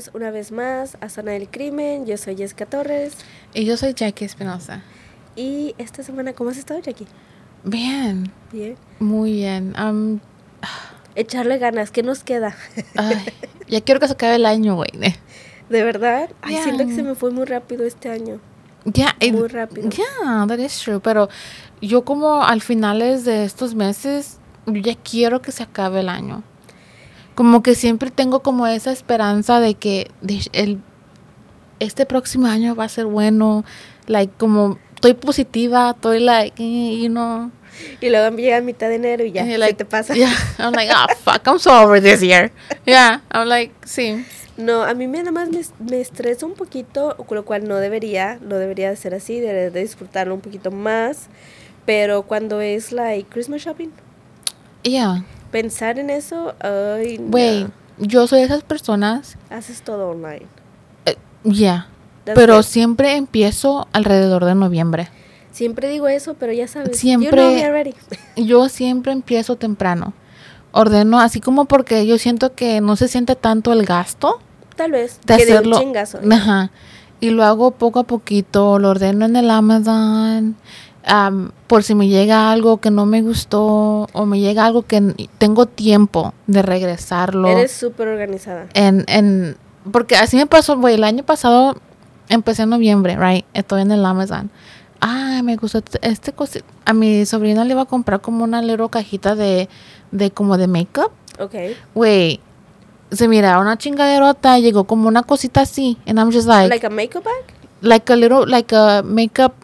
Bienvenidos una vez más a Zona del Crimen. Yo soy Jessica Torres. Y yo soy Jackie Espinosa. Y esta semana, ¿cómo has estado, Jackie? Bien, Bien. muy bien. Am, Echarle ganas, ¿qué nos queda? ay, ya quiero que se acabe el año, güey. De verdad, ay, Ya. siento que se me fue muy rápido este año. Ya, y- Muy rápido. Yeah, that is true. Pero yo como al finales de estos meses, yo ya quiero que se acabe el año. Como que siempre tengo como esa esperanza de que de- el, este próximo año va a ser bueno. Like, como estoy positiva, estoy like, you know. Y luego llega a mitad de enero y ya, like, te pasa. Yeah, I'm like, oh, fuck, I'm so over this year. Yeah, I'm like, sí. No, a mí me, nada más me, me estresa un poquito, con lo cual no debería, no debería de ser así, debería de disfrutarlo un poquito más. Pero cuando es like Christmas shopping, Yeah, pensar en eso, ay, no. güey, yo soy de esas personas, haces todo online. yeah, That's pero siempre empiezo alrededor de noviembre. Siempre digo eso, pero ya sabes. Siempre- You know me already. Yo siempre empiezo temprano. Ordeno así como porque yo siento que no se siente tanto el gasto Tal vez. de que de un hacerlo. chingazo. ¿eh? Ajá. Y lo hago poco a poquito, lo ordeno en el Amazon. Am, por si me llega algo que no me gustó o me llega algo que tengo tiempo de regresarlo. Eres súper organizada. en, en, porque así me pasó, güey, el año pasado empecé en noviembre, right, estoy en el Amazon. Ay, me gustó este- este cosi- A mi sobrina le iba a comprar como una little cajita de, de como de makeup. Ok. Güey, se mira una chingaderota, llegó como una cosita así. And I'm just like, Like a makeup bag? like a little, like a makeup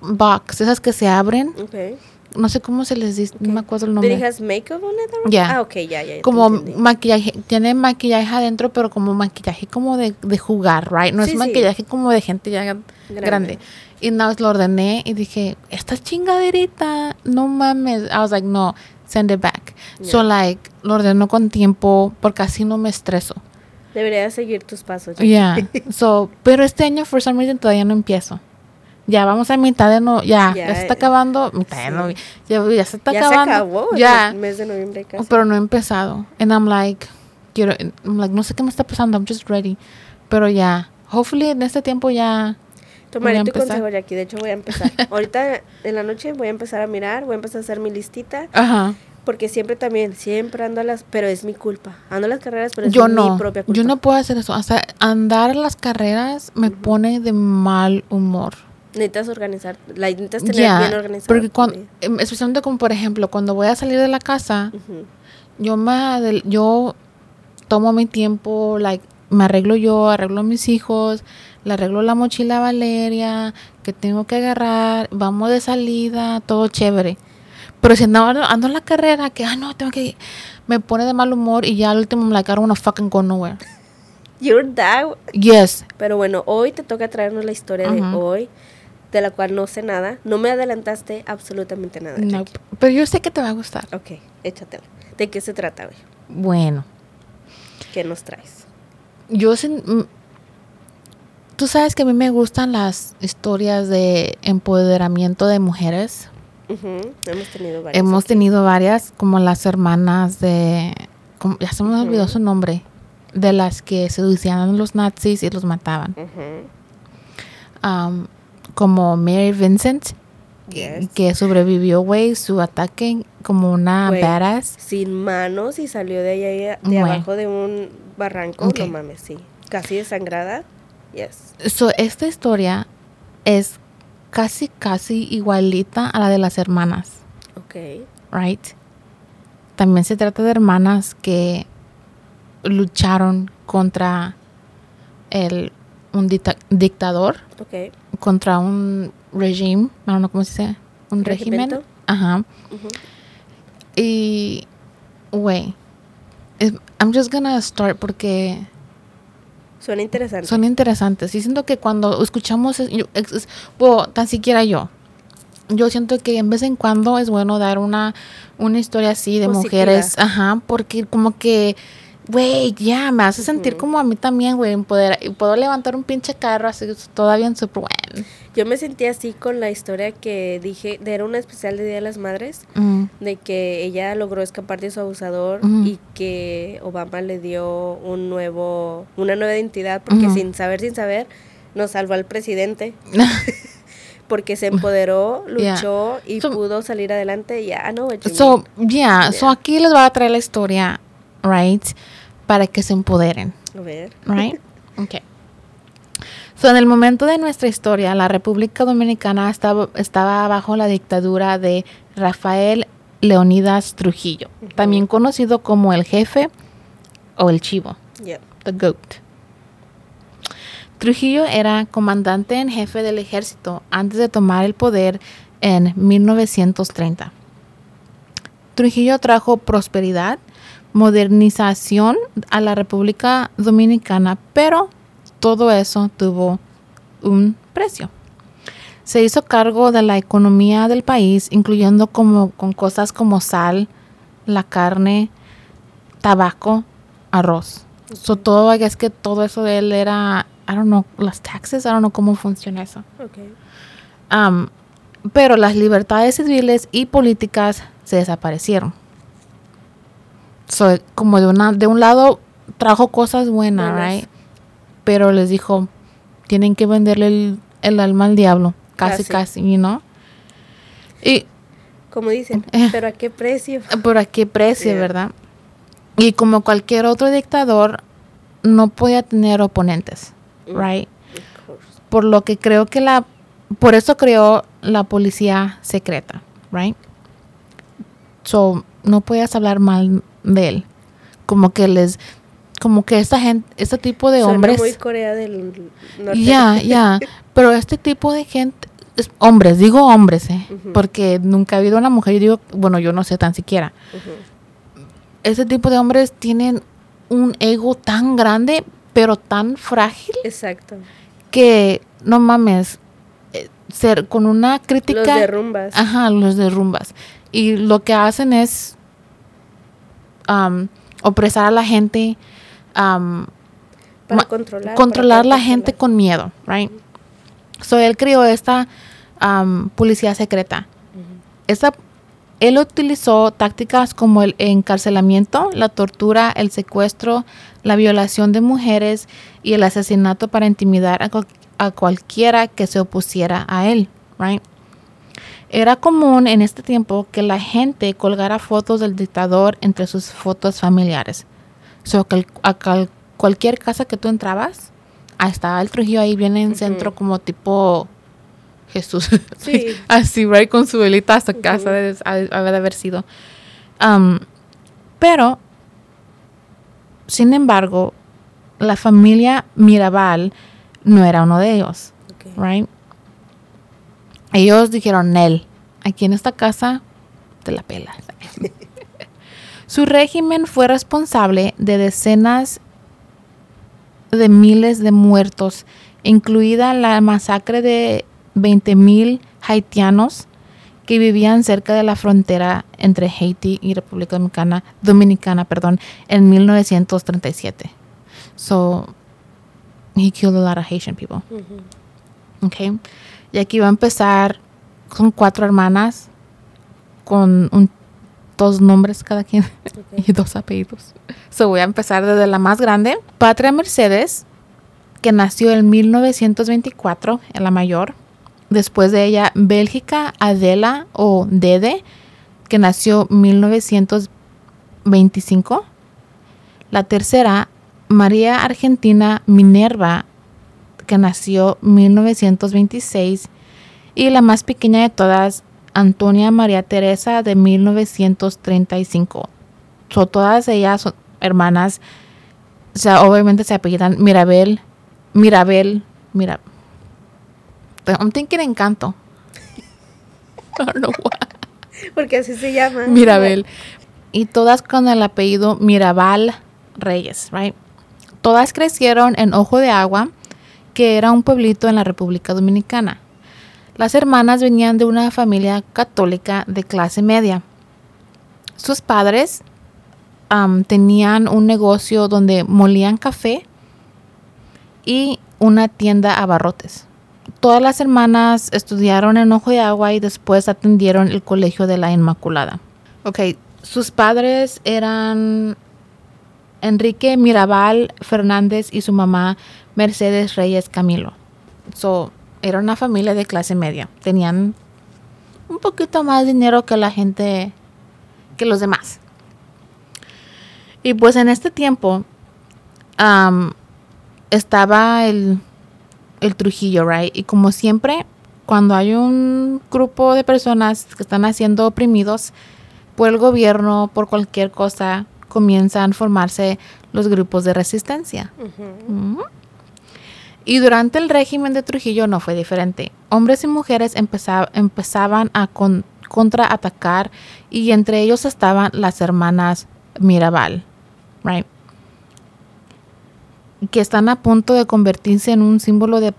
box, esas que se abren. Ok. No sé cómo se les dice, no me acuerdo el ¿Did it nombre. has makeup on it? Yeah. Ah, ok, ya, ya. ya como maquillaje, tiene maquillaje adentro, pero como maquillaje como de, de jugar, right? No Sí, es sí. maquillaje como de gente ya grande. Y nada, lo ordené y dije, esta chingaderita, no mames. I was like, no, send it back. So like, lo ordeno con tiempo porque así no me estreso. Deberías seguir tus pasos. Yeah. so, pero este año, for some reason, todavía no empiezo. Ya vamos a mitad de no, ya, ya, Ya, se está acabando, mitad de sí. novie- ya, ya se está ya se acabando. acabó el Ya. mes de noviembre casi. Pero no he empezado. And I'm like, quiero, I'm like, no sé qué me está pasando, I'm just ready. Pero ya, hopefully en este tiempo ya. Tomaré a tu consejo, Jackie. De hecho, voy a empezar. Ahorita en la noche voy a empezar a mirar, voy a empezar a hacer mi listita. Ajá. Porque siempre también, siempre ando a las. Pero es mi culpa. Ando a las carreras, pero es Yo mi no. propia culpa. Yo no puedo hacer eso. O sea, andar en las carreras me pone de mal humor. Necesitas organizar. La necesitas tener bien organizada. Porque cuando, em, especialmente como por ejemplo, cuando voy a salir de la casa, yo me yo tomo mi tiempo, like, me arreglo yo, arreglo a mis hijos, le arreglo la mochila a Valeria, que tengo que agarrar, vamos de salida, todo chévere. Pero si ando, ando en la carrera, que, ah, no, tengo que, me pone de mal humor y ya al último, like, I don't wanna fucking go nowhere. You're that. Yes. Pero bueno, hoy te toca traernos la historia de hoy, de la cual no sé nada. No me adelantaste absolutamente nada. No, Jackie. pero yo sé que te va a gustar. Ok, échatela. ¿De qué se trata hoy? Bueno, ¿Qué nos traes? yo sen- mm, tú sabes que a mí me gustan las historias de empoderamiento de mujeres. Ujú, Hemos tenido varias. Hemos aquí. tenido varias, como las hermanas de, como- ya se me olvidó Ujú. su nombre, de las que seducían a los nazis y los mataban. Am, como Mary Vincent, Yes. que sobrevivió, güey, su ataque como una Güey, badass. Sin manos y salió de allá de abajo de un barranco. Ok. No mames, sí. Casi desangrada. Yes. So, esta historia es casi, casi igualita a la de las hermanas, Ok. right? También se trata de hermanas que lucharon contra el, un dicta- dictador, contra un regime, don't know cómo se dice, un régimen. Regimento. Ajá. Y, güey, I'm just gonna start porque Suena interesante. son interesantes. Y siento que cuando escuchamos, es- yo- es- es- bueno, tan siquiera yo, yo siento que en vez en cuando es bueno dar una, una historia así de Positiva. mujeres, ajá, porque como que, güey, ya me hace sentir Ujú. como a mí también, güey, poder, puedo levantar un pinche carro así, todavía en super bueno. Yo me sentí así con la historia que dije, de- era una especial de Día de las Madres, Mm, de que ella logró escapar de su abusador Ujú. y que Obama le dio un nuevo, una nueva identidad porque sin saber, sin saber, nos salvó al presidente. porque se empoderó, Yeah. luchó y So- pudo salir adelante. Ya, what you So, yeah, so Yeah. aquí les voy a traer la historia, right, para que se empoderen. A ver. right? Okay. So, en el momento de nuestra historia, la República Dominicana estaba, estaba bajo la dictadura de Rafael Leonidas Trujillo, también conocido como el jefe o el chivo, Yeah. the goat. Trujillo era comandante en jefe del ejército antes de tomar el poder en 1930. Trujillo trajo prosperidad, modernización a la República Dominicana, pero todo eso tuvo un precio. Se hizo cargo de la economía del país, incluyendo como con cosas como sal, la carne, tabaco, arroz. So, todo es que todo eso de él era, I don't know, las taxes, I don't know cómo funciona eso. Okay. Am, pero las libertades civiles y políticas se desaparecieron. So, como de, una, de un lado trajo cosas buenas, Buenas. right? Pero les dijo, tienen que venderle el, el alma al diablo. Casi, Casi. casi, you know? Y Como dicen, Eh. pero a qué precio. por a qué precio, Yeah. ¿verdad? Y como cualquier otro dictador, no podía tener oponentes, Mm. right? Por lo que creo que la por eso creó la policía secreta, right? So no puedes hablar mal de él, como que les, como que esta gente, este tipo de Suena hombres, muy Corea del Norte. ya, ya, pero este tipo de gente, es- hombres, digo hombres, eh, porque nunca ha habido una mujer, yo digo, bueno, yo no sé tan siquiera. Este tipo de hombres tienen un ego tan grande, pero tan frágil Exacto. que no mames eh, ser con una crítica Los derrumbas. ajá los derrumbas y lo que hacen es am, opresar a la gente para ma- controlar. para controlar la gente con miedo right so él creó esta am, policía secreta esta él utilizó tácticas como el encarcelamiento, la tortura, el secuestro, la violación de mujeres y el asesinato para intimidar a, a cualquiera que se opusiera a él. Right? Era común en este tiempo que la gente colgara fotos del dictador entre sus fotos familiares. So, a cualquier casa que tú entrabas, ahí estaba el Trujillo ahí bien en Ujú. centro como tipo Jesús. Sí. Así, right, con su velita hasta casa de, ha- ha de haber sido. Um, pero, sin embargo, la familia Mirabal no era uno de ellos, Ok. right? Ellos dijeron, Nel, aquí en esta casa te la pelas. Su régimen fue responsable de decenas de miles de muertos, incluida la masacre de 20.000 haitianos que vivían cerca de la frontera entre Haití y República Dominicana, Dominicana perdón, en 1937. So, he killed a lot of Haitian people. Okay. Y aquí va a empezar con cuatro hermanas con un- dos nombres cada quien y dos apellidos. So voy a empezar desde la más grande, Patria Mercedes, que nació en 1924, en la mayor. Después de ella, Bélgica Adela o Dede, que nació 1925. La tercera, María Argentina Minerva, que nació 1926. Y la más pequeña de todas, Antonia María Teresa de 1935. So, todas ellas son hermanas. O sea, obviamente se apellidan Mirabel, Mirabel, mira. I'm thinking Encanto. I don't know why. Porque así se llama. Mirabel. Y todas con el apellido Mirabal Reyes, right? Todas crecieron en Ojo de Agua, que era un pueblito en la República Dominicana. Las hermanas venían de una familia católica de clase media. Sus padres tenían un negocio donde molían café y una tienda a barrotes. Todas las hermanas estudiaron en Ojo de Agua y después atendieron el Colegio de la Inmaculada. Ok, sus padres eran Enrique Mirabal Fernández y su mamá Mercedes Reyes Camilo. So, era una familia de clase media. Tenían un poquito más dinero que la gente, que los demás. Y pues en este tiempo am, estaba el, el Trujillo, right? Y como siempre, cuando hay un grupo de personas que están siendo oprimidos por el gobierno, por cualquier cosa, comienzan a formarse los grupos de resistencia. Y durante el régimen de Trujillo no fue diferente. Hombres y mujeres empeza- empezaban a con- contraatacar y entre ellos estaban las hermanas Mirabal, right? que están a punto de convertirse en un símbolo de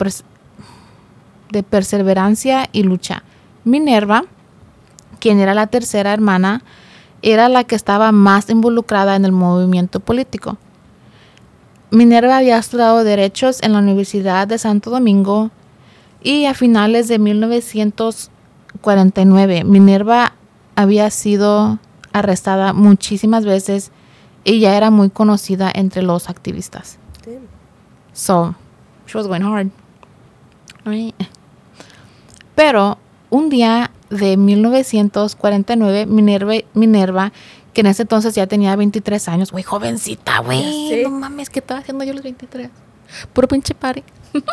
perseverancia y lucha. Minerva, quien era la tercera hermana, era la que estaba más involucrada en el movimiento político. Minerva había estudiado derechos en la Universidad de Santo Domingo y a finales de 1949 Minerva había sido arrestada muchísimas veces y ya era muy conocida entre los activistas. Damn. So, she was going hard. Right. Pero un día de 1949, Minerva, Minerva, que en ese entonces ya tenía 23 años, güey, jovencita, güey. No mames, ¿qué estaba haciendo yo a los 23? Puro pinche party.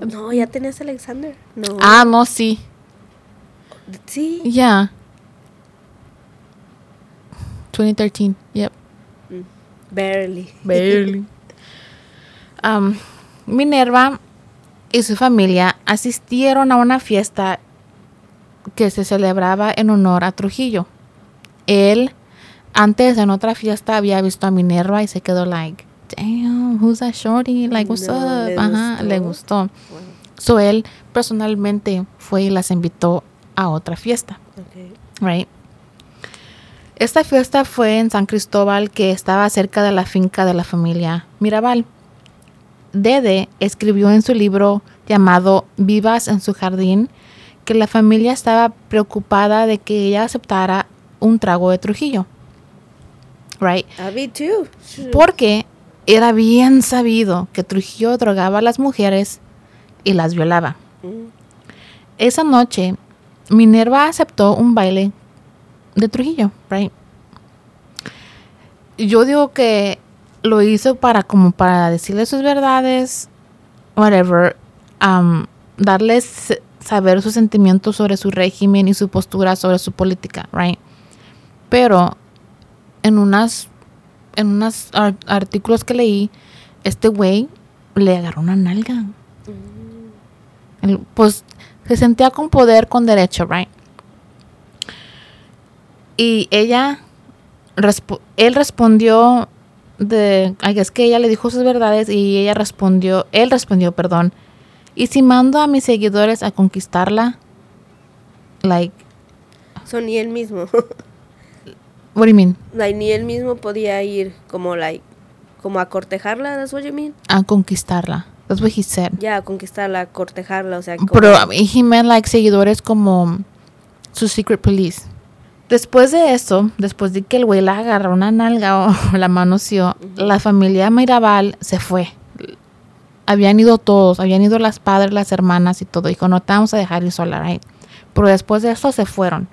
No, ya tenías Alexander. No. Ah, no, sí. Sí. Ya. 2013, yep. Barely. Barely. Um, Minerva y su familia asistieron a una fiesta que se celebraba en honor a Trujillo. Él, antes en otra fiesta, había visto a Minerva y se quedó like, damn, who's that shorty? Like, what's No, up? le Ajá, le gustó. gustó. So él personalmente fue y las invitó a otra fiesta. Right. Esta fiesta fue en San Cristóbal, que estaba cerca de la finca de la familia Mirabal. Dede escribió en su libro llamado Vivas en su jardín que la familia estaba preocupada de que ella aceptara un trago de Trujillo. Right. I me too. Porque era bien sabido que Trujillo drogaba a las mujeres y las violaba. Mm. Esa noche, Minerva aceptó un baile de Trujillo, right? Yo digo que lo hizo para como para decirle sus verdades, whatever, um, darles saber sus sentimientos sobre su régimen y su postura sobre su política, right? Pero en unas en unos ar- artículos que leí, este güey le agarró una nalga. El- pues se sentía con poder, con derecho, right? Y ella, él respondió de, guess que ella le dijo sus verdades y ella respondió, él respondió, perdón, y si mando a mis seguidores a conquistarla, like, So, ni él mismo. what do you mean? like, ni él mismo podía ir como, like, como a cortejarla, that's what you mean? A conquistarla. That's what he said. Ya, a conquistarla, cortejarla, o sea, como- Pero he meant like seguidores como su secret police. Después de eso, después de que el güey la agarró una nalga o la manoseó, la familia Mirabal se fue. habían ido todos, habían ido las padres, las hermanas y todo. Dijo, no te vamos a dejar ir sola, right? Pero después de eso se fueron.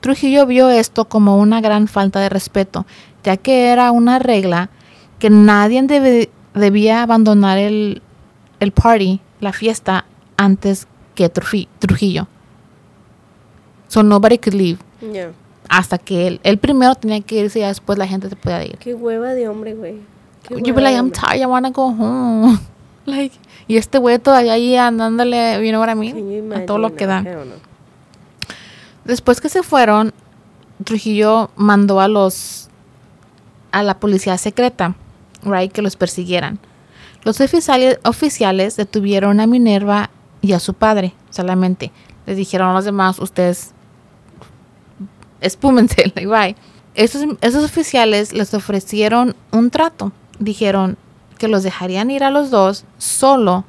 Trujillo vio esto como una gran falta de respeto, ya que era una regla que nadie debe- debía abandonar el, el party, la fiesta, antes que Trufi- Trujillo. So nobody could leave. Ya. Hasta que él, él primero tenía que irse y después la gente se podía ir. Qué hueva de hombre, güey. You'd be like, I'm tired, I wanna go home. like, y este güey todavía ahí andándole, you know what I mean? A todo lo que da. Después que se fueron, Trujillo mandó a los a la policía secreta, right, que los persiguieran. Los oficiales, oficiales detuvieron a Minerva y a su padre solamente. Les dijeron a los demás, ustedes espúmense, like, bye. Esos oficiales les ofrecieron un trato. Dijeron que los dejarían ir a los dos solo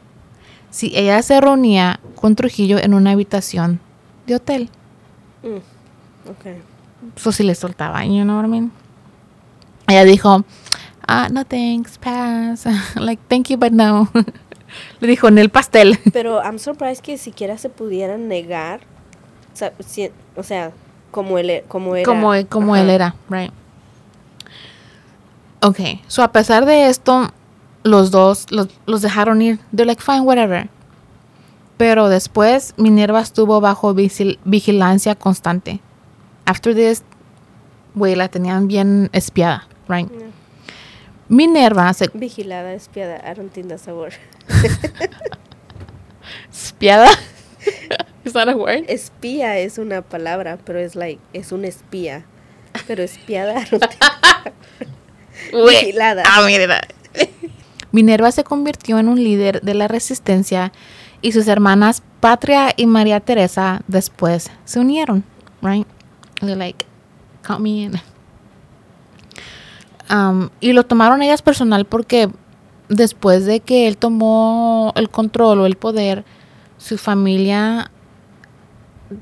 si ella se reunía con Trujillo en una habitación de hotel. Ok. Eso sí le soltaba, you know what I mean? Ella dijo, ah, no thanks, pass. like, thank you, but no. le dijo en el pastel. Pero I'm surprised que siquiera se pudieran negar. O sea, si- o sea, como él, e- como era. como como él era, right? Ok, so a pesar de esto, los dos los, los dejaron ir. They're like, fine, whatever. Pero después, Minerva estuvo bajo vigil- vigilancia constante. After this, güey, la tenían bien espiada, right? Yeah. Minerva se... Vigilada, espiada. I don't think that's a word. ¿Espiada? Is that a word? Espía es una palabra, pero es like, es un espía. Pero espiada, think- Vigilada. Ah, mira. Minerva se convirtió en un líder de la resistencia y sus hermanas Patria y María Teresa después se unieron, right? They're like, count me in. Um, y lo tomaron ellas personal porque después de que él tomó el control o el poder, su familia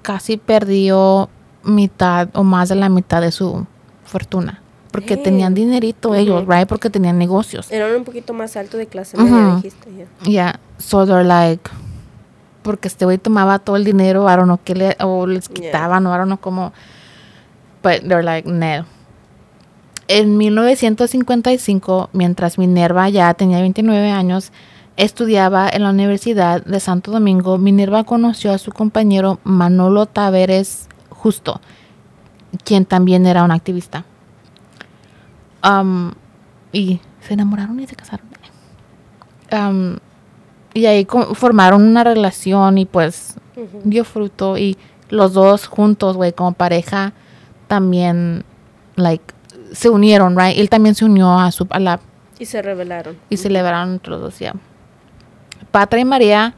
casi perdió mitad o más de la mitad de su fortuna. Porque tenían dinerito ellos, right? Porque tenían negocios. Eran un poquito más alto de clase media, Ujú. dijiste. ya. Yeah, so they're like, porque este güey tomaba todo el dinero, I don't know qué le, o les Yeah. quitaban, o I don't know cómo, but they're like, no. En 1955, mientras Minerva ya tenía 29 años, estudiaba en la Universidad de Santo Domingo, Minerva conoció a su compañero Manolo Taveres Justo, quien también era un activista. Um, y se enamoraron y se casaron. Um, y ahí formaron una relación y pues dio fruto y los dos juntos, güey, como pareja también, like, se unieron, right? Él también se unió a su, a la, Y se rebelaron. y celebraron entre los dos, ya. Patra y María,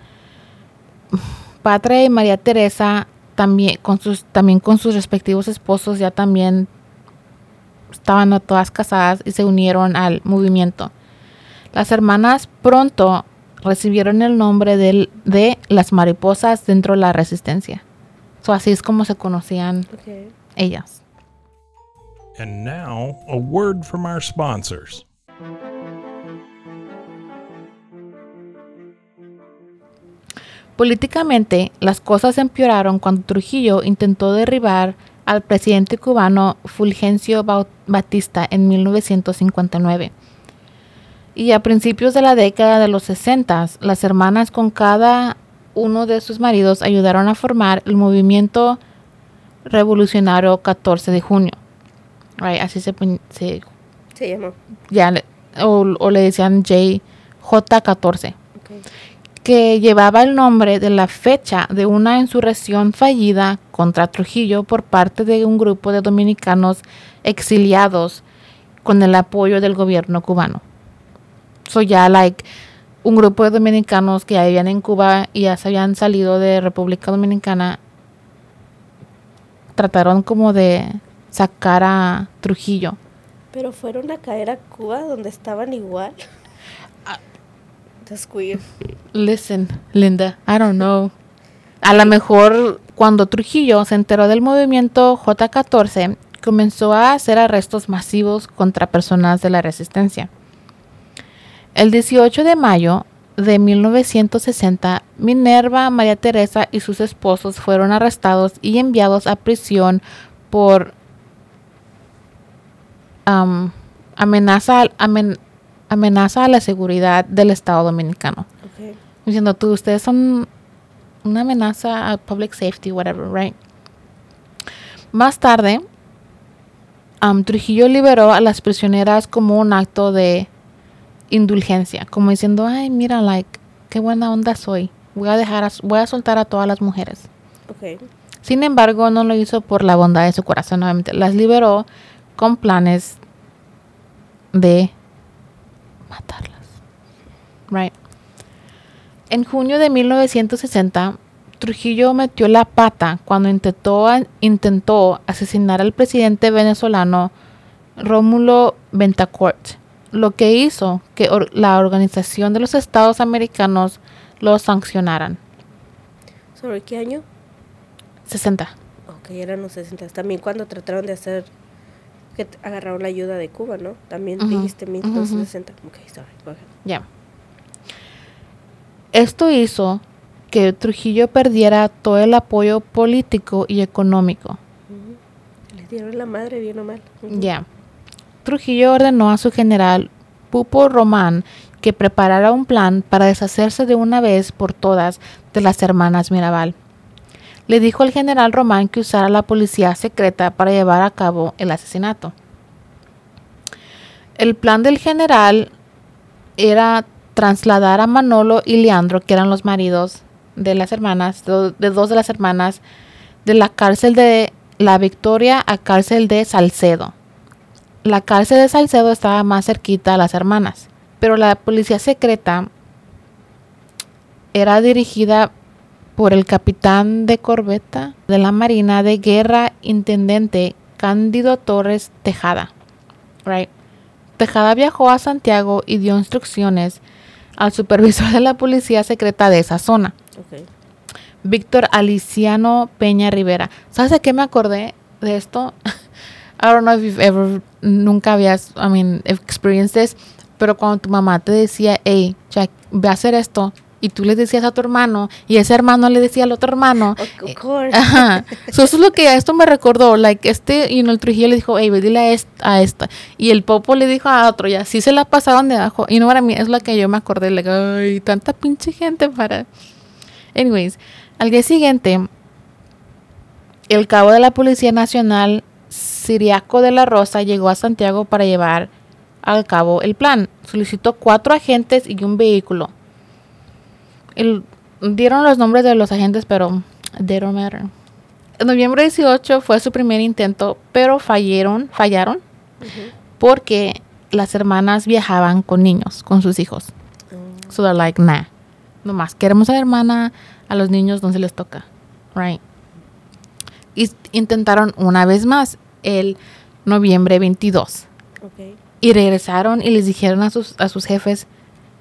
Patra y María Teresa también con sus, también con sus respectivos esposos ya también estaban a todas casadas y se unieron al movimiento. Las hermanas pronto recibieron el nombre del- de las mariposas dentro de la resistencia. So, así es como se conocían ellas. And now, a word from our sponsors. Políticamente, las cosas empeoraron cuando Trujillo intentó derribar al presidente cubano Fulgencio Bau- Batista en 1959. Y a principios de la década de los 60, las hermanas con cada uno de sus maridos ayudaron a formar el movimiento revolucionario 14 de junio. Right, así se, se Se llamó. ya o, o le decían JJ14 Ok. que llevaba el nombre de la fecha de una insurrección fallida contra Trujillo por parte de un grupo de dominicanos exiliados con el apoyo del gobierno cubano. So ya like un grupo de dominicanos que ya vivían en Cuba y ya se habían salido de República Dominicana trataron como de sacar a Trujillo. Pero fueron a caer a Cuba donde estaban igual. Ah. That's weird. Listen, Linda, I don't know. A lo mejor cuando Trujillo se enteró del movimiento J14, comenzó a hacer arrestos masivos contra personas de la resistencia. El 18 de mayo de 1960, Minerva, María Teresa y sus esposos fueron arrestados y enviados a prisión por am, amenaza, al- amen- amenaza a la seguridad del Estado Dominicano. Diciendo tú, ustedes son una amenaza a public safety, whatever, right? Más tarde, Trujillo liberó a las prisioneras como un acto de indulgencia, como diciendo, ay, mira, like, qué buena onda soy. Voy a dejar, a- voy a soltar a todas las mujeres. Sin embargo, no lo hizo por la bondad de su corazón, obviamente. Las liberó con planes de matarlas. Right. En junio de 1960, Trujillo metió la pata cuando intentó, intentó asesinar al presidente venezolano Rómulo Bentancurt, lo que hizo que or- la Organización de los Estados Americanos lo sancionaran. ¿Sobre qué año? 60. Ok, eran los 60. También cuando trataron de hacer que agarraron la ayuda de Cuba, ¿no? También Ujú, dijiste ujú, 1960. Ok, sorry. go ahead. Ya. Esto hizo que Trujillo perdiera todo el apoyo político y económico. Le dieron la madre bien o mal. Ya. Trujillo ordenó a su general Pupo Román que preparara un plan para deshacerse de una vez por todas de las hermanas Mirabal. Le dijo al general Román que usara la policía secreta para llevar a cabo el asesinato. El plan del general era trasladar a Manolo y Leandro, que eran los maridos de las hermanas, de dos de las hermanas, de la cárcel de La Victoria a cárcel de Salcedo. La cárcel de Salcedo estaba más cerquita a las hermanas, pero la policía secreta era dirigida por el capitán de corbeta de la Marina de Guerra, intendente Cándido Torres Tejada. Right. Tejada viajó a Santiago y dio instrucciones al supervisor de la policía secreta de esa zona. Ok. Víctor Aliciano Peña Rivera. ¿Sabes de qué me acordé de esto? I don't know if you've ever, nunca habías, I mean, experienced this, pero cuando tu mamá te decía, hey, Jack, ve a hacer esto, y tú le decías a tu hermano, y ese hermano le decía al otro hermano, Of of course. Ajá. So, eso es lo que esto me recordó. Like, este, y el Trujillo le dijo, hey, ve, dile a, est- a esta. Y el Popo le dijo a otro, y así se la pasaron de abajo. Y no para mí, es lo que yo me acordé. Like, ay, tanta pinche gente para. Anyways, al día siguiente, el cabo de la Policía Nacional, Siriaco de la Rosa, llegó a Santiago para llevar al cabo el plan. Solicitó cuatro agentes y un vehículo. El- dieron los nombres de los agentes, pero they don't matter. En noviembre 18 fue su primer intento, pero fallaron, fallaron porque las hermanas viajaban con niños, con sus hijos. So they're like, nah, nomás queremos a la hermana, a los niños no se les toca, right? Y intentaron una vez más el noviembre 22 Ok. y regresaron y les dijeron a sus, a sus jefes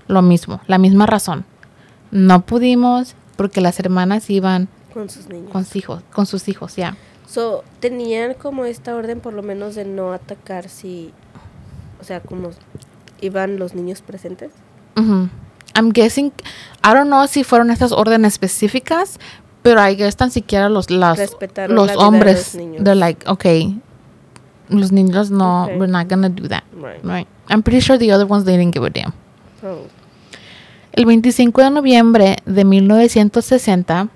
lo mismo, la misma razón. No pudimos porque las hermanas iban Con sus niños. con hijos, con sus hijos, ya. So, tenían como esta orden por lo menos de no atacar si, o sea, como iban los niños presentes. I'm guessing, I don't know si fueron estas órdenes específicas, pero I guess tan siquiera los, las, los de hombres, los niños. they're like, okay, los niños no, Okay. we're not gonna do that, Right. right? I'm pretty sure the other ones they didn't give a damn. Oh. El 25 de noviembre de 1960,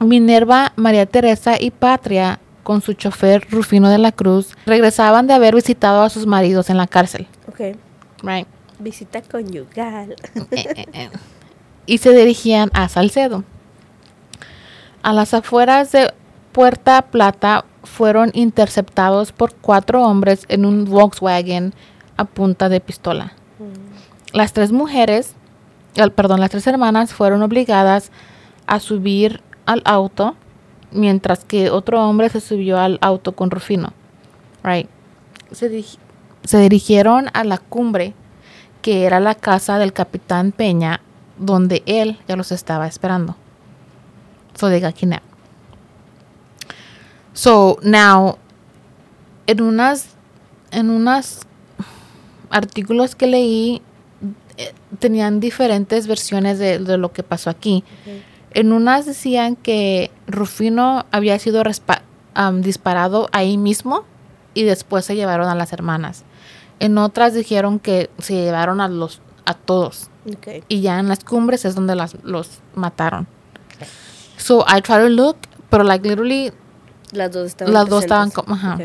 Minerva, María Teresa y Patria, con su chofer Rufino de la Cruz, regresaban de haber visitado a sus maridos en la cárcel, Ok. right? Visita conyugal. Eh, eh, eh. y se dirigían a Salcedo. A las afueras de Puerta Plata fueron interceptados por cuatro hombres en un Volkswagen a punta de pistola. Las tres mujeres, el- perdón, las tres hermanas fueron obligadas a subir al auto, mientras que otro hombre se subió al auto con Rufino. Right. Se, diri- se dirigieron a la cumbre, que era la casa del capitán Peña, donde él ya los estaba esperando. So they got kidnapped. So now, en unas, en unas artículos que leí, eh, tenían diferentes versiones de, de lo que pasó aquí. En unas decían que Rufino había sido disparado ahí mismo y después se llevaron a las hermanas. En otras dijeron que se llevaron a los a todos y ya en las cumbres es donde las, los mataron. So I try to look, pero like literally Las dos estaban Las dos estaban como- ajá.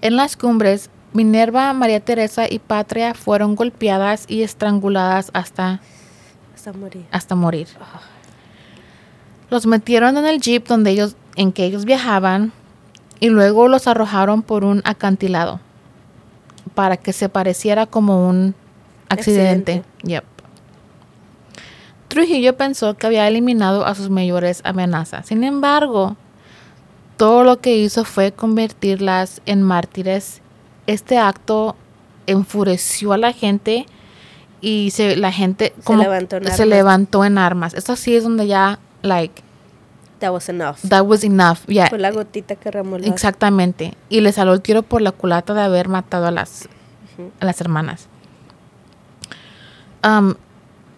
En las cumbres Minerva, María Teresa y Patria fueron golpeadas y estranguladas hasta Hasta morir. hasta morir. Los metieron en el jeep donde ellos, en que ellos viajaban y luego los arrojaron por un acantilado para que se pareciera como un accidente. Yep. Trujillo pensó que había eliminado a sus mayores amenazas. Sin embargo, todo lo que hizo fue convertirlas en mártires. Este acto enfureció a la gente y se, la gente como levantó en se levantó en armas. Esto sí es donde ya, like, That was enough. that was enough. Yeah, Fue la gotita que vaso. exactamente. Y le salió el tiro por la culata de haber matado a las, a las hermanas. Um,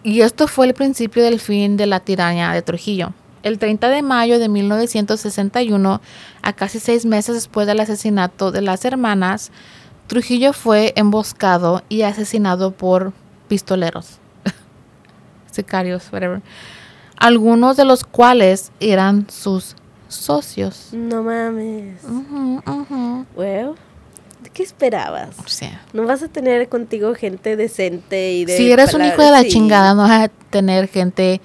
y esto fue el principio del fin de la tiranía de Trujillo. El 30 de mayo de 1961, a casi seis meses después del asesinato de las hermanas, Trujillo fue emboscado y asesinado por pistoleros, sicarios, whatever. Algunos de los cuales eran sus socios. No mames. Ujú. Well, ¿qué esperabas? O sea, No vas a tener contigo gente decente y de si eres un hijo de la sí. chingada, no vas a tener gente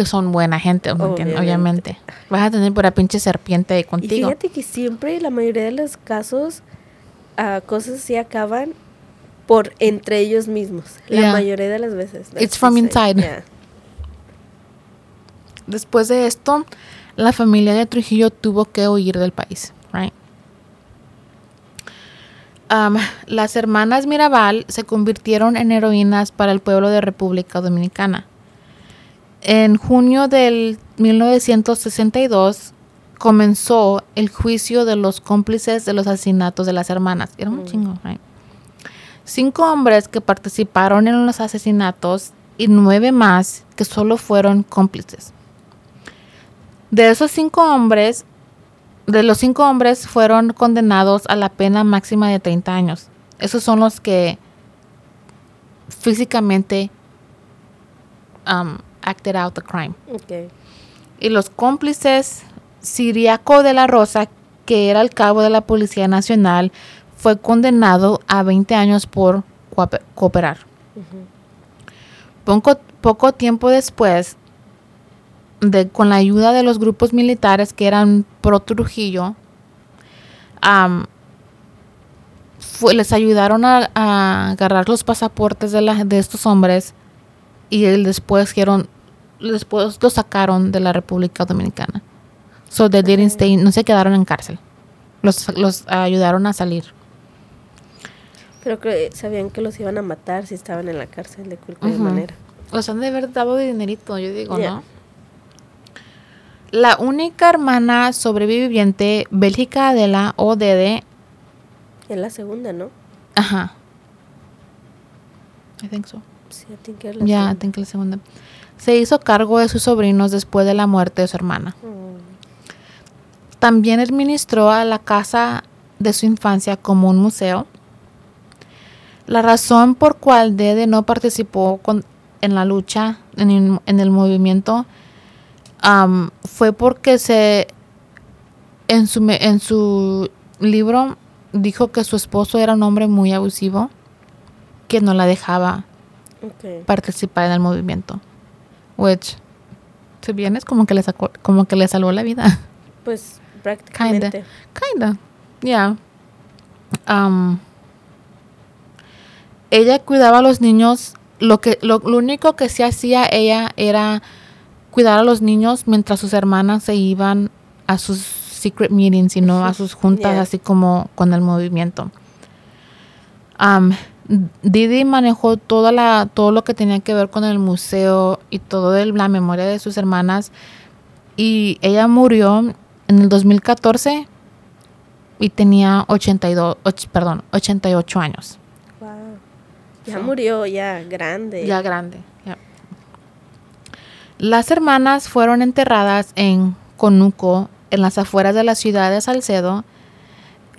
que son buena gente. Obviamente. obviamente. Vas a tener pura pinche serpiente ahí Y contigo. fíjate que siempre, la mayoría de los casos, ah, cosas así acaban por entre ellos mismos. La Yeah. mayoría de las veces. It's from inside. Yeah. Después de esto, la familia de Trujillo tuvo que huir del país, right? Um, las hermanas Mirabal se convirtieron en heroínas para el pueblo de República Dominicana. En junio del 1962 comenzó el juicio de los cómplices de los asesinatos de las hermanas. Era un chingo, right? Cinco hombres que participaron en los asesinatos y nueve más que solo fueron cómplices. De esos cinco hombres, de los cinco hombres fueron condenados a la pena máxima de 30 años. Esos son los que físicamente um, acted out the crime. Ok. Y los cómplices, Siriaco de la Rosa, que era el cabo de la Policía Nacional, fue condenado a 20 años por coope- cooperar. poco, poco tiempo después, de, con la ayuda de los grupos militares que eran pro Trujillo, am, fue- les ayudaron a, a agarrar los pasaportes de, la- de estos hombres y el- después dijeron, después los sacaron de la República Dominicana. So they didn't stay, no se quedaron en cárcel. Los, los ayudaron a salir. Creo que sabían que los iban a matar si estaban en la cárcel de cualquier manera. Los han de haber dado de dinerito, yo digo, Yeah. ¿no? La única hermana sobreviviente, Bélgica Adela o Dede, Es la segunda, ¿no? ajá. I think so. Sí, I think es la I segunda. think la segunda. Se hizo cargo de sus sobrinos después de la muerte de su hermana. Mm. También administró a la casa de su infancia como un museo. La razón por cual Dede no participó con- en la lucha, en el, en el movimiento, fue porque se en su, en su libro dijo que su esposo era un hombre muy abusivo que no la dejaba Participar en el movimiento. Which, si bien es como que le sacó, como que le salvó la vida. Pues Kinda. prácticamente. Kinda. Yeah. Um, ella cuidaba a los niños. Lo que, lo, lo único que sí hacía ella era cuidar a los niños mientras sus hermanas se iban a sus secret meetings y no a sus juntas Yeah. así como con el movimiento. Um, Didi manejó toda la, todo lo que tenía que ver con el museo y todo el- la memoria de sus hermanas. Y ella murió en el 2014 y tenía 82, och- perdón, 88 años. Wow. Ya murió, ya grande. Ya grande. ya. Las hermanas fueron enterradas en Conuco, en las afueras de la ciudad de Salcedo,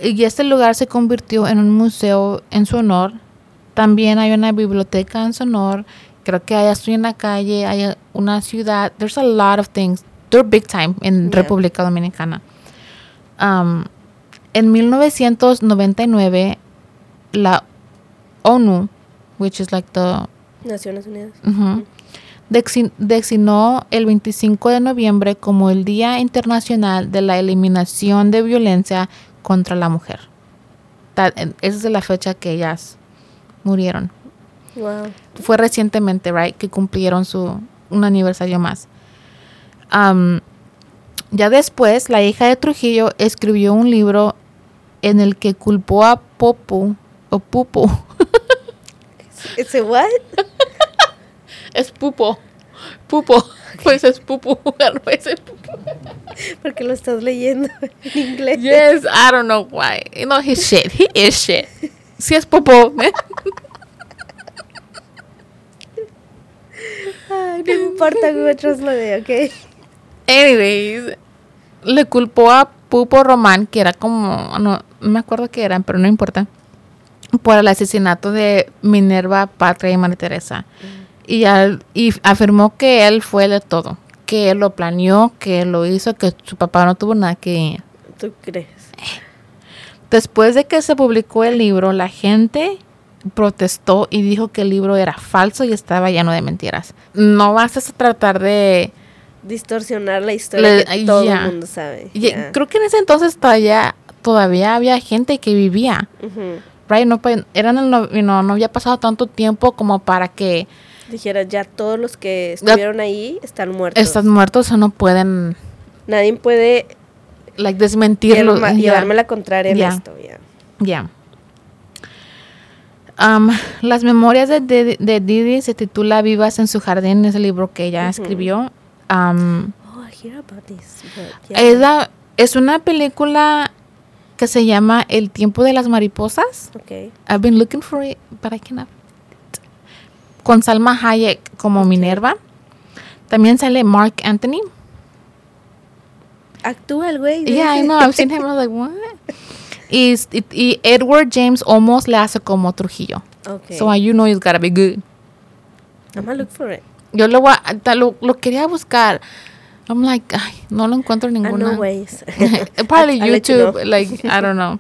y este lugar se convirtió en un museo en su honor. También hay una biblioteca en su honor. Creo que hay estoy en la calle, hay una ciudad. There's a lot of things. They're big time en Yeah. República Dominicana. Um, en 1999, la ONU, which is like the Naciones Unidas. Dexi- designó el 25 de noviembre como el Día Internacional de la Eliminación de Violencia contra la Mujer. Esa es la fecha que ellas murieron. Wow. Fue recientemente, right, que cumplieron su un aniversario más. Am, ya después, la hija de Trujillo escribió un libro en el que culpó a Popu o Pupo. ¿Ese what? Es Pupo. Pupo. Pues es Pupu. No es Pupo. Porque lo estás leyendo en inglés. Yes, I don't know why. You know, he's shit. He is shit. Sí es Popo. man. Ay, no importa Google Translate, ¿ok? Anyways, le culpó a Pupo Román, que era como, no, no me acuerdo qué eran, pero no importa, por el asesinato de Minerva, Patria y María Teresa. Y, al- y afirmó que él fue de todo, que él lo planeó, que él lo hizo, que su papá no tuvo nada que... ¿Tú crees? Después de que se publicó el libro, la gente protestó y dijo que el libro era falso y estaba lleno de mentiras. No vas a tratar de... Distorsionar la historia Le- que todo el mundo sabe. Creo que en ese entonces todavía, todavía había gente que vivía. Ujú. Right? No, eran el no, no había pasado tanto tiempo como para que Dijera, ya todos los que estuvieron ahí están muertos. están muertos o no pueden Nadie puede like, desmentirlo. Ya. llevarme la contraria en Ya. esto. Ya. Ya. Am, las memorias de, de, de Didi se titula Vivas en su jardín, es el libro que ella escribió. Am, Oh, I hear about this. yeah. es, la- es una película que se llama El tiempo de las mariposas. Ok. I've been looking for it, but I cannot. Con Salma Hayek como. Minerva. También sale Mark Anthony. Actúa el güey. Yeah, I know. I've seen him. I was like, what? Y, y- Edward James Olmos le hace como Trujillo. Okay. So you know it's gotta be good. I'm gonna look for it. Yo lo, voy a- lo, lo quería buscar. I'm like, ay, no lo encuentro en I ninguna. know ways. Probably you YouTube, know. like, I don't know.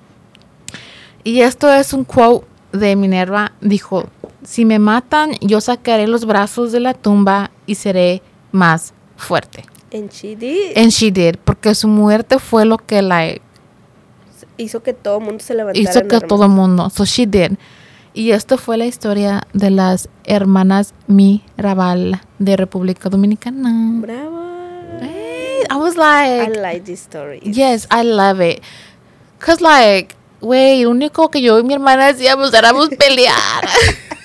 Y esto es un quote de Minerva. Dijo, si me matan, yo sacaré los brazos de la tumba y seré más fuerte. And she did. And she did, porque su muerte fue lo que la hizo que todo el mundo se levantara. hizo que todo el mundo. So she did. Y esto fue la historia de las hermanas Mirabal de República Dominicana. Bravo. Hey, I was I like, like this story. yes, I love it. Cause like, güey, lo único que yo y mi hermana hacíamos éramos pelear.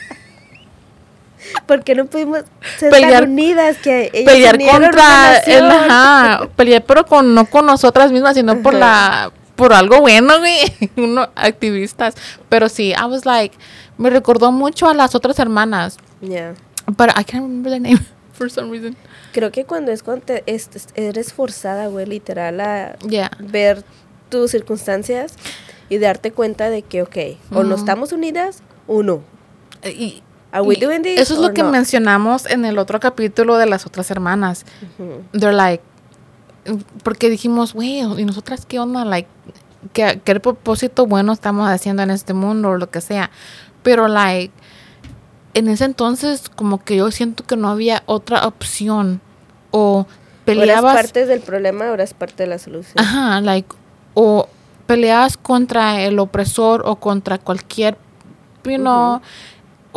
Porque no pudimos ser Pelear- tan unidas que ellas pelear contra el, ajá, pelear pero con no con nosotras mismas, sino por la por algo bueno, güey, uno activistas. Pero sí, I was like, me recordó mucho a las otras hermanas. Yeah. But I can't remember the name for some reason. Creo que cuando es cuando te- es- es- eres forzada, güey, literal, a Yeah. ver tus circunstancias y darte cuenta de que, ok, o no estamos unidas o no. Y, Are we doing this eso es lo que not? mencionamos en el otro capítulo de las otras hermanas. They're like, porque dijimos, güey, ¿y nosotras qué onda? Like, ¿qué, qué propósito bueno estamos haciendo en este mundo o lo que sea? Pero, like, en ese entonces, como que yo siento que no había otra opción. O O eras peleabas. parte del problema, ahora es parte de la solución. Ajá, like, o peleas contra el opresor o contra cualquier, you know,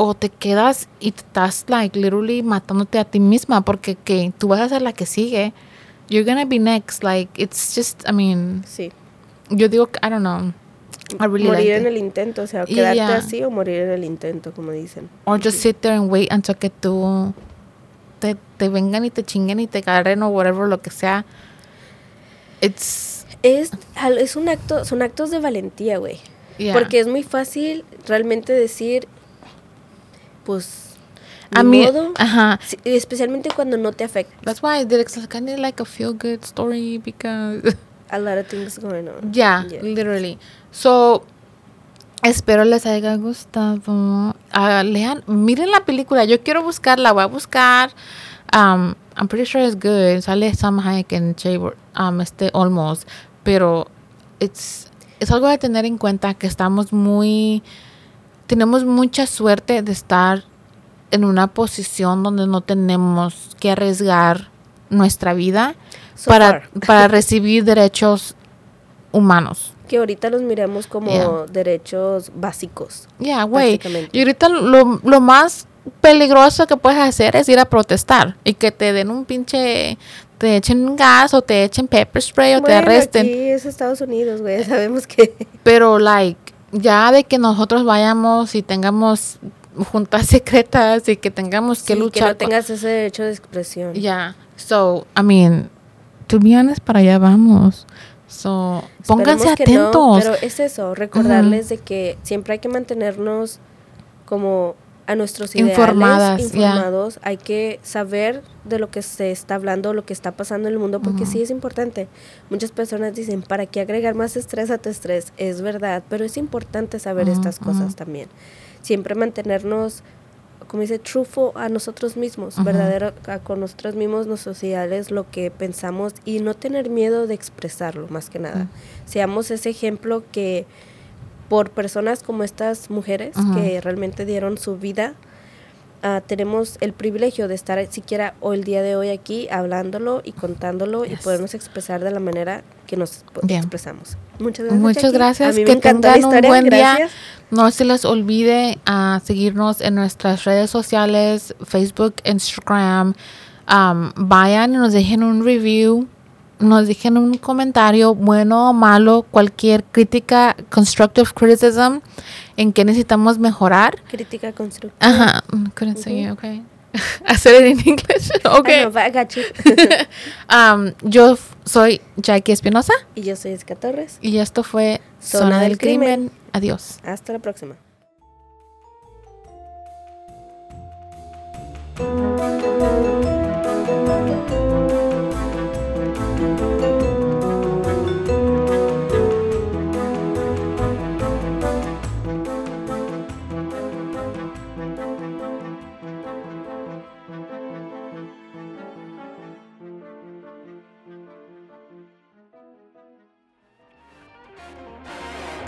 o te quedas y estás, like, literally matándote a ti misma porque que tú vas a ser la que sigue. You're gonna be next. Like, it's just, I mean, Sí. yo digo, I don't know. I really morir liked en it. el intento, o sea, quedarte ya. así o morir en el intento, como dicen. Or just sit there and wait until que tú te, te vengan y te chinguen y te agarren o whatever, lo que sea. It's, Es, es un acto, son actos de valentía, güey. yeah. Porque es muy fácil realmente decir, pues, A mí, modo. ajá. Especialmente cuando no te afecta. That's why it's kind of like a feel good story because A lot of things going on. yeah, Yeah. literally. So espero les haya gustado. Ah, lean, miren la película. Yo quiero buscarla, voy a buscar. Um, I'm pretty sure it's good. Sale Sam Hayek en Chamber, um, este Almost, pero it's es algo de tener en cuenta que estamos muy tenemos mucha suerte de estar en una posición donde no tenemos que arriesgar nuestra vida So para, para recibir derechos humanos. Que ahorita los miremos como Yeah. derechos básicos. Ya, güey. Básicamente. Y ahorita lo, lo más peligroso que puedes hacer es ir a protestar y que te den un pinche, te echen gas o te echen pepper spray o te arresten. Aquí es Estados Unidos, güey. Sabemos que. Pero, like, ya de que nosotros vayamos y tengamos juntas secretas y que tengamos que sí, luchar. que no tengas ese derecho de expresión. Ya. So, I mean, to be honest, para allá vamos. So, pónganse no, atentos. pero es eso, recordarles de que siempre hay que mantenernos como a nuestros ideales Informadas, informados. Hay que saber de lo que se está hablando, lo que está pasando en el mundo, porque sí es importante. Muchas personas dicen, ¿para qué agregar más estrés a tu estrés? Es verdad, pero es importante saber estas cosas también. Siempre mantenernos como dice, trufo a nosotros mismos, verdadero a- con nosotros mismos, nuestros ideales, lo que pensamos y no tener miedo de expresarlo, más que nada. Seamos ese ejemplo que por personas como estas mujeres que realmente dieron su vida, ah, tenemos el privilegio de estar siquiera hoy el día de hoy aquí hablándolo y contándolo y podernos expresar de la manera que nos Bien. expresamos. Muchas gracias. Muchas Jackie. gracias. A mí que me encantó la tengan un buen gracias. día. No se les olvide a seguirnos en nuestras redes sociales, Facebook, Instagram. Um, vayan y nos dejen un review, nos dejen un comentario, bueno o malo, cualquier crítica, constructive criticism, en qué necesitamos mejorar. Crítica constructiva. Ajá, mm, couldn't say okay. Hacer it in English, okay. I know, but I got you. Um, yo soy Jackie Espinosa y yo soy Esca Torres. y esto fue Zona Zona, del del crimen. Crimen. Adiós. Hasta la próxima.